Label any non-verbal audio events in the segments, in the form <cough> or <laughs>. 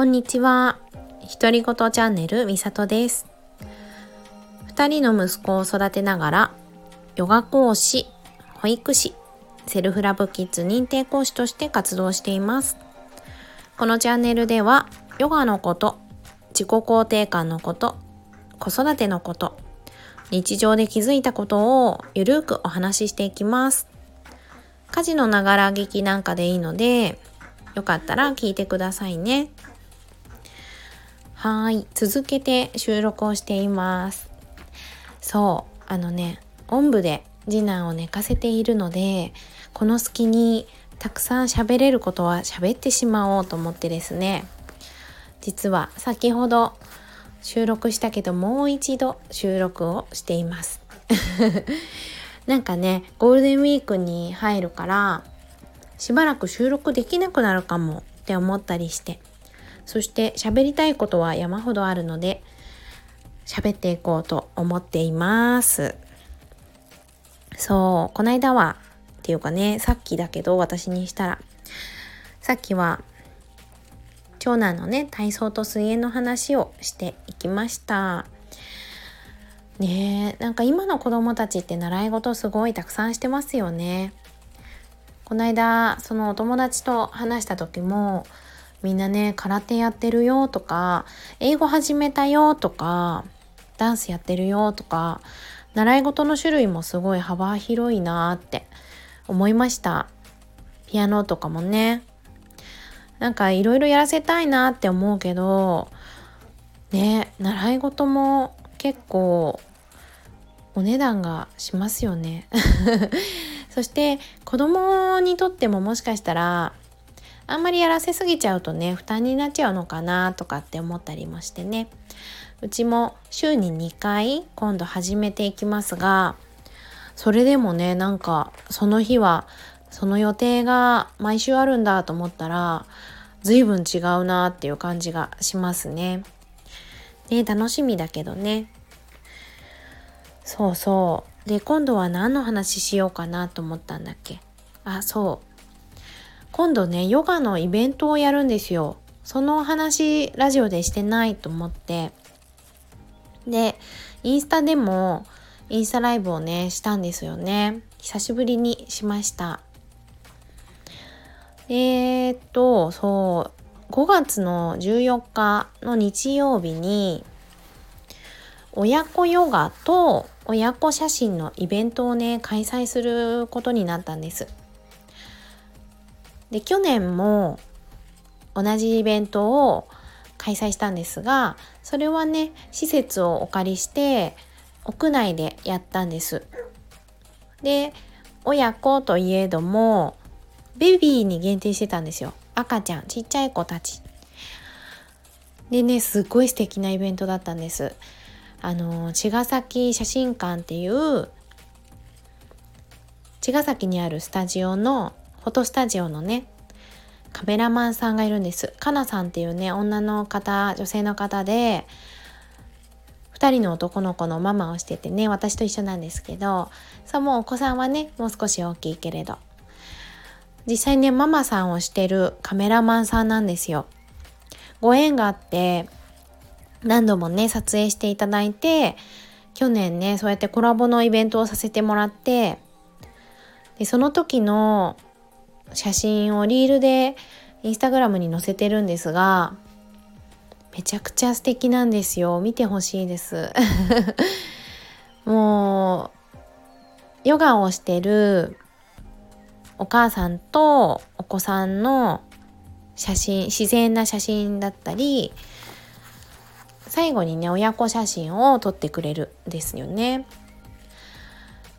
こんにちは。独り言チャンネルみさとです。二人の息子を育てながら、ヨガ講師、保育士、セルフラブキッズ認定講師として活動しています。このチャンネルでは、ヨガのこと、自己肯定感のこと、子育てのこと、日常で気づいたことをゆるくお話ししていきます。家事のながら聞きなんかでいいので、よかったら聞いてくださいね。はい、続けて収録をしています。そう、あのね、おんぶで次男を寝かせているので、この隙にたくさん喋れることは喋ってしまおうと思ってですね、実は先ほど収録したけどもう一度収録をしています。<laughs> なんかねゴールデンウィークに入るからしばらく収録できなくなるかもって思ったりしてそして喋りたいことは山ほどあるので喋っていこうと思っていますそうこの間はっていうかねさっきだけど私にしたらさっきは長男のね体操と水泳の話をしていきましたねえなんか今の子供たちって習い事すごいたくさんしてますよね。この間そのお友達と話した時もみんなね空手やってるよとか英語始めたよとかダンスやってるよとか習い事の種類もすごい幅広いなって思いました。ピアノとかもね。なんかいろいろやらせたいなって思うけどね習い事も結構お値段がしますよね。<laughs> そして子供にとってももしかしたらあんまりやらせすぎちゃうとね負担になっちゃうのかなとかって思ったりもしてね。うちも週に2回今度始めていきますがそれでもねなんかその日はその予定が毎週あるんだと思ったら随分違うなっていう感じがしますね。ね楽しみだけどね。そうそう。で今度は何の話しようかなと思ったんだっけ？あそう。今度ねヨガのイベントをやるんですよ。そのお話ラジオでしてないと思って。でインスタでもインスタライブをねしたんですよね。久しぶりにしました。えー、っとそう5月の14日の日曜日に親子ヨガと親子写真のイベントをね開催することになったんです。で去年も同じイベントを開催したんですがそれはね施設をお借りして屋内でやったんです。で親子といえどもベビーに限定してたんですよ赤ちゃんちっちゃい子たち。でねすっごい素敵なイベントだったんです。あの茅ヶ崎写真館っていう茅ヶ崎にあるスタジオのフォトスタジオのねカメラマンさんがいるんです。かなさんっていうね女の方女性の方で2人の男の子のママをしててね私と一緒なんですけどそうもうお子さんはねもう少し大きいけれど。実際ねママさんをしてるカメラマンさんなんですよ。ご縁があって何度もね撮影していただいて去年ねそうやってコラボのイベントをさせてもらってでその時の写真をリールでインスタグラムに載せてるんですがめちゃくちゃ素敵なんですよ見てほしいです <laughs> もうヨガをしてるお母さんとお子さんの写真自然な写真だったり最後にね親子写真を撮ってくれるんですよね。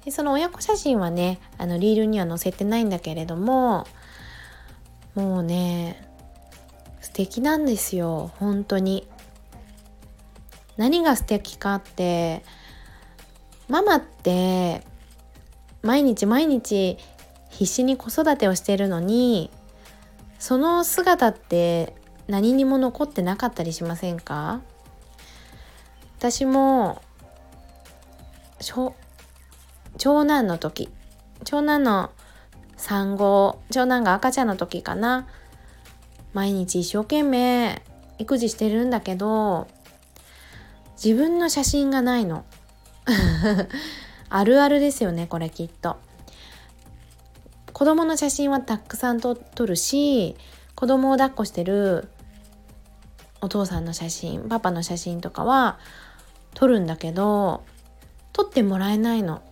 でその親子写真はねあのリールには載せてないんだけれどももうね素敵なんですよ本当に。何が素敵かってママって毎日毎日必死に子育てをしてるのにその姿って何にも残ってなかったりしませんか？私も長男の時長男の産後長男が赤ちゃんの時かな。毎日一生懸命育児してるんだけど自分の写真がないの。<laughs> あるあるですよねこれきっと。子供の写真はたくさん撮るし子供を抱っこしてるお父さんの写真パパの写真とかは撮るんだけど撮ってもらえないの。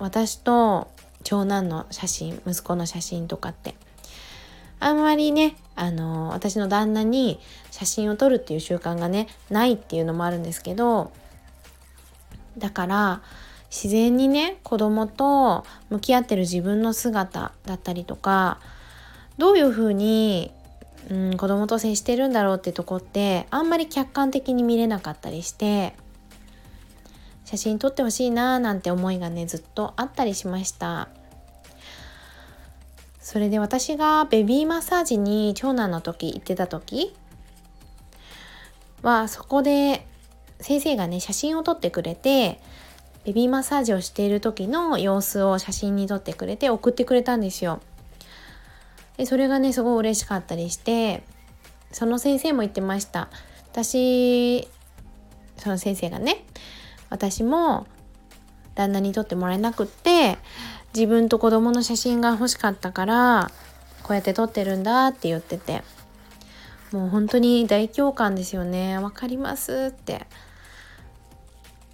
私と長男の写真息子の写真とかって。あんまりねあの私の旦那に写真を撮るっていう習慣がねないっていうのもあるんですけどだから自然にね子供と向き合ってる自分の姿だったりとかどういうふうに、うん、子供と接してるんだろうってとこってあんまり客観的に見れなかったりして写真撮ってほしいなーなんて思いがねずっとあったりしましたそれで私がベビーマッサージに長男の時行ってた時はそこで先生がね写真を撮ってくれてベビーマッサージをしている時の様子を写真に撮ってくれて送ってくれたんですよ。でそれがねすごい嬉しかったりしてその先生も言ってました私その先生がね私も旦那に撮ってもらえなくって自分と子供の写真が欲しかったからこうやって撮ってるんだって言っててもう本当に大共感ですよね。わかりますって。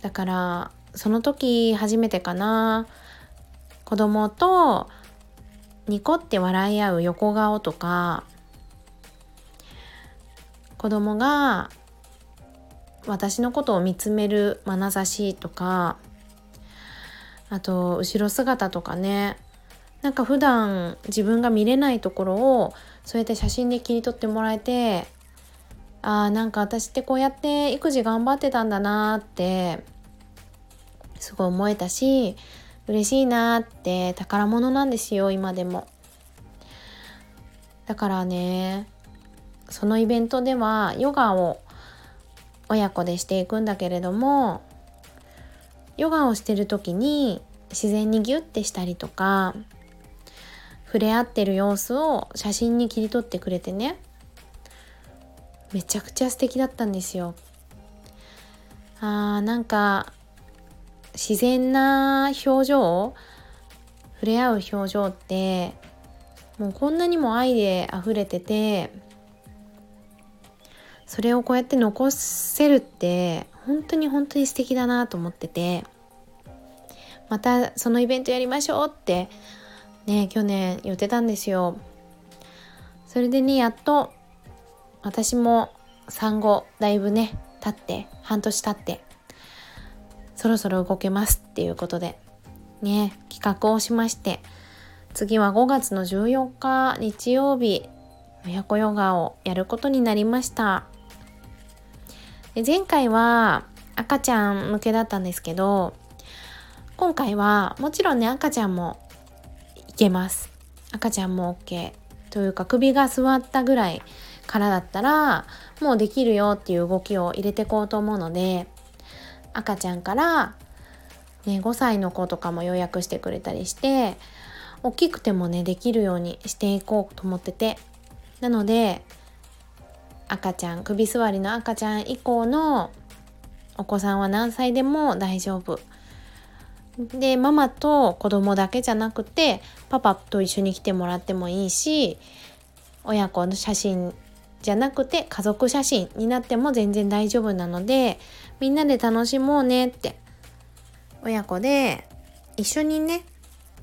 だからその時初めてかな子供とニコって笑い合う横顔とか子供が私のことを見つめる眼差しとかあと後ろ姿とかねなんか普段自分が見れないところをそうやって写真で切り取ってもらえてあーなんか私ってこうやって育児頑張ってたんだなってすごい思えたし嬉しいなって宝物なんですよ今でも。だからねそのイベントではヨガを親子でしていくんだけれどもヨガをしてる時に自然にギュッてしたりとか触れ合ってる様子を写真に切り取ってくれてねめちゃくちゃ素敵だったんですよ。あーなんか自然な表情触れ合う表情ってもうこんなにも愛で溢れててそれをこうやって残せるって本当に本当に素敵だなと思っててまたそのイベントやりましょうってね去年言ってたんですよ。それでねやっと私も産後だいぶね経って半年経ってそろそろ動けますっていうことでね企画をしまして次は5月の14日日曜日親子ヨガをやることになりました。で前回は赤ちゃん向けだったんですけど今回はもちろんね赤ちゃんもいけます。赤ちゃんも OK というか首が座ったぐらいからだったらもうできるよっていう動きを入れてこうと思うので赤ちゃんから、ね、5歳の子とかも予約してくれたりして大きくてもねできるようにしていこうと思ってて。なので赤ちゃん首座りの赤ちゃん以降のお子さんは何歳でも大丈夫。でママと子供だけじゃなくてパパと一緒に来てもらってもいいし親子の写真じゃなくて家族写真になっても全然大丈夫なのでみんなで楽しもうねって。親子で一緒にね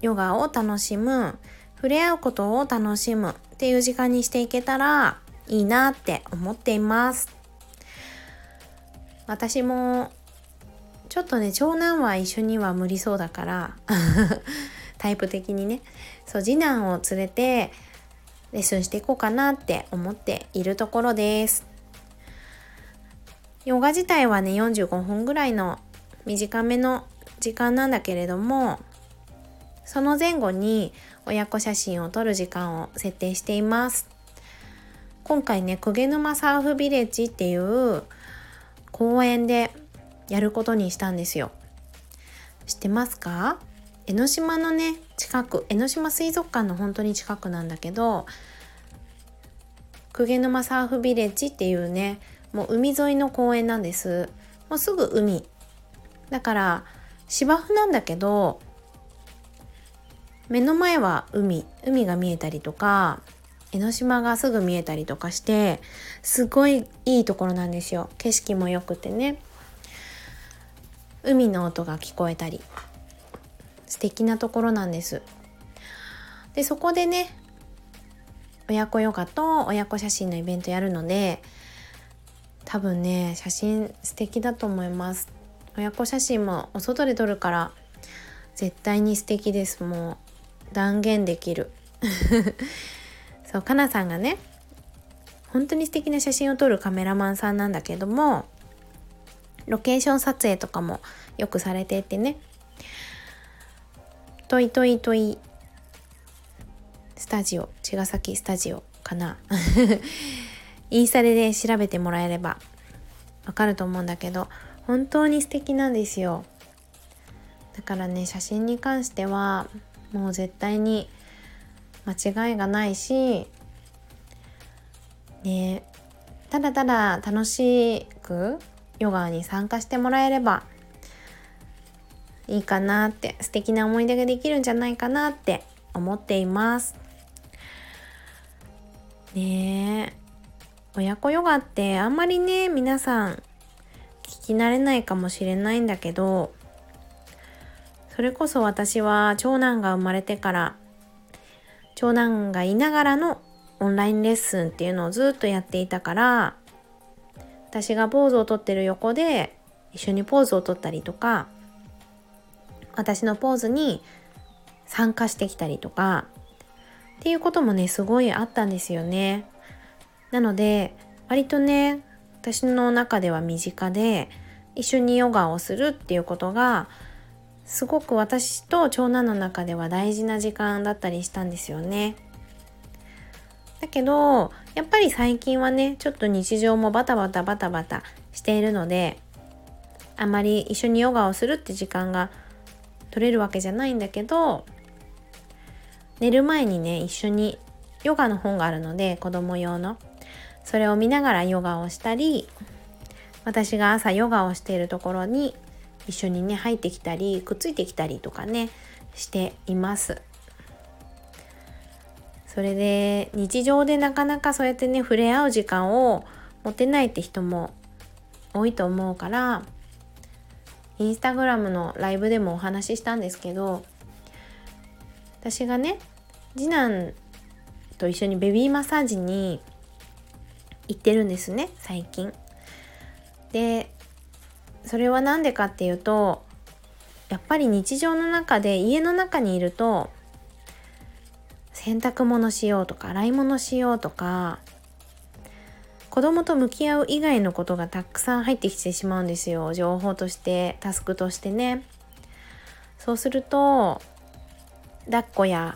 ヨガを楽しむ触れ合うことを楽しむっていう時間にしていけたらいいなって思っています。私もちょっとね長男は一緒には無理そうだから <laughs> タイプ的にね。そう次男を連れてレッスンしていこうかなって思っているところです。ヨガ自体はね45分ぐらいの短めの時間なんだけれどもその前後に親子写真を撮る時間を設定しています。今回ね鵠沼サーフビレッジっていう公園でやることにしたんですよ。知ってますか？江ノ島のね近く江ノ島水族館の本当に近くなんだけど鵠沼サーフビレッジっていうねもう海沿いの公園なんです。もうすぐ海。だから芝生なんだけど目の前は海。海が見えたりとか江ノ島がすぐ見えたりとかしてすごいいいところなんですよ。景色も良くてね。海の音が聞こえたり。素敵なところなんです。でそこでね親子ヨガと親子写真のイベントやるので多分ね写真素敵だと思います。親子写真もお外で撮るから絶対に素敵です。もう断言できる。そうかなさんがね本当に素敵な写真を撮るカメラマンさんなんだけどもロケーション撮影とかもよくされていてね。トイトイトイスタジオ茅ヶ崎スタジオかな。<laughs> インスタで調べてもらえればわかると思うんだけど本当に素敵なんですよ。だからね写真に関してはもう絶対に間違いがないしねただただ楽しくヨガに参加してもらえればいいかなって素敵な思い出ができるんじゃないかなって思っています。ね親子ヨガってあんまりね皆さん聞き慣れないかもしれないんだけどそれこそ私は長男が生まれてから長男がいながらのオンラインレッスンっていうのをずっとやっていたから私がポーズをとってる横で一緒にポーズをとったりとか私のポーズに参加してきたりとかっていうこともねすごいあったんですよね。なので割とね私の中では身近で一緒にヨガをするっていうことがすごく私と長男の中では大事な時間だったりしたんですよね。だけどやっぱり最近はねちょっと日常もバタバタバタバタしているのであまり一緒にヨガをするって時間が取れるわけじゃないんだけど寝る前にね一緒にヨガの本があるので子供用のそれを見ながらヨガをしたり私が朝ヨガをしているところに一緒にね入ってきたりくっついてきたりとかねしていますそれで日常でなかなかそうやってね触れ合う時間を持てないって人も多いと思うからインスタグラムのライブでもお話ししたんですけど私がね次男と一緒にベビーマッサージに行ってるんですね最近。でそれは何でかっていうとやっぱり日常の中で家の中にいると洗濯物しようとか洗い物しようとか子供と向き合う以外のことがたくさん入ってきてしまうんですよ。情報としてタスクとしてね。そうすると抱っこや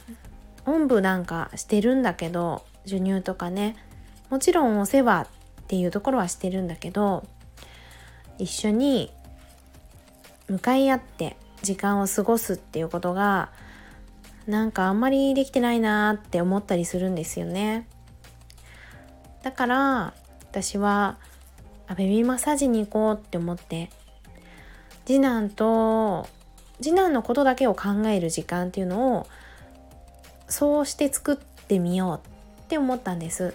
おんぶなんかしてるんだけど授乳とかね。もちろんお世話っていうところはしてるんだけど一緒に向かい合って時間を過ごすっていうことがなんかあんまりできてないなって思ったりするんですよね。だから私はあベビーマッサージに行こうって思って次男と次男のことだけを考える時間っていうのをそうして作ってみようって思ったんです。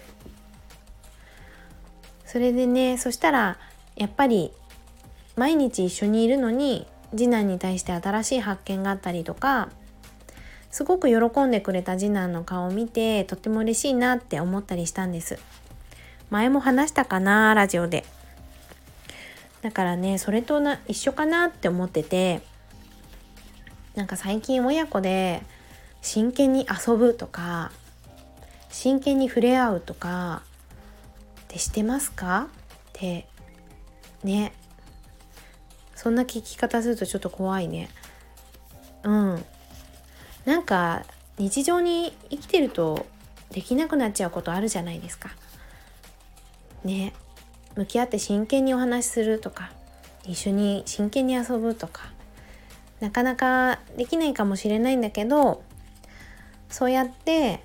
それでねそしたらやっぱり毎日一緒にいるのに次男に対して新しい発見があったりとかすごく喜んでくれた次男の顔を見てとっても嬉しいなって思ったりしたんです。前も話したかなラジオで。だからねそれとな一緒かなって思っててなんか最近親子で真剣に遊ぶとか真剣に触れ合うとかってしてますか？ってね。そんな聞き方するとちょっと怖いね。うん。なんか日常に生きてるとできなくなっちゃうことあるじゃないですか。ね。向き合って真剣にお話しするとか一緒に真剣に遊ぶとかなかなかできないかもしれないんだけどそうやって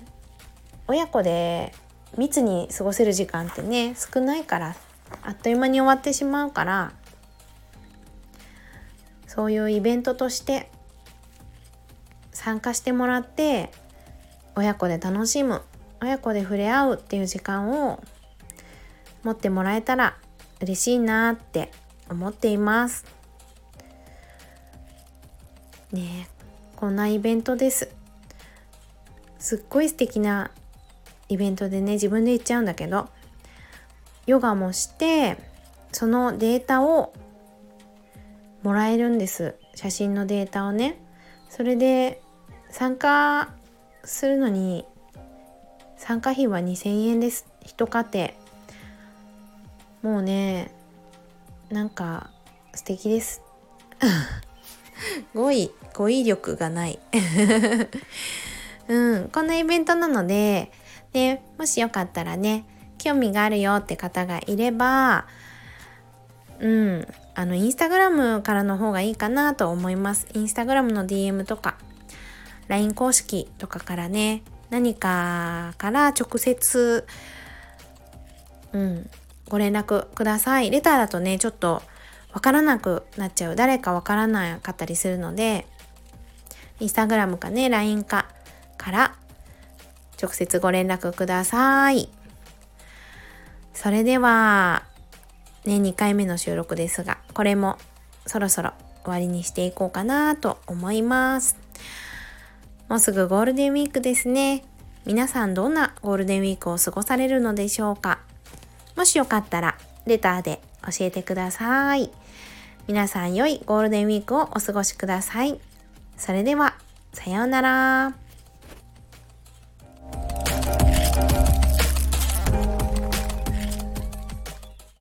親子で密に過ごせる時間ってね少ないからあっという間に終わってしまうからそういうイベントとして参加してもらって親子で楽しむ親子で触れ合うっていう時間を持ってもらえたら嬉しいなって思っています。ねこんなイベントです。すっごい素敵なイベントでね自分で言っちゃうんだけどヨガもしてそのデータをもらえるんです。写真のデータをね。それで参加するのに参加費は2000円です。一家庭。もうねなんか素敵です。<laughs> 語彙語彙力がない。<laughs> うん。こんなイベントなのででもしよかったらね興味があるよって方がいればうん。あのインスタグラムからの方がいいかなと思います。インスタグラムの DM とか LINE 公式とかからね何かから直接うんご連絡ください。レターだとねちょっとわからなくなっちゃう。誰かわからなかったりするのでインスタグラムかね LINE かから直接ご連絡ください。それではね2回目の収録ですがこれもそろそろ終わりにしていこうかなと思います。もうすぐゴールデンウィークですね。皆さんどんなゴールデンウィークを過ごされるのでしょうか。もしよかったらレターで教えてください。皆さん良いゴールデンウィークをお過ごしください。それではさようなら。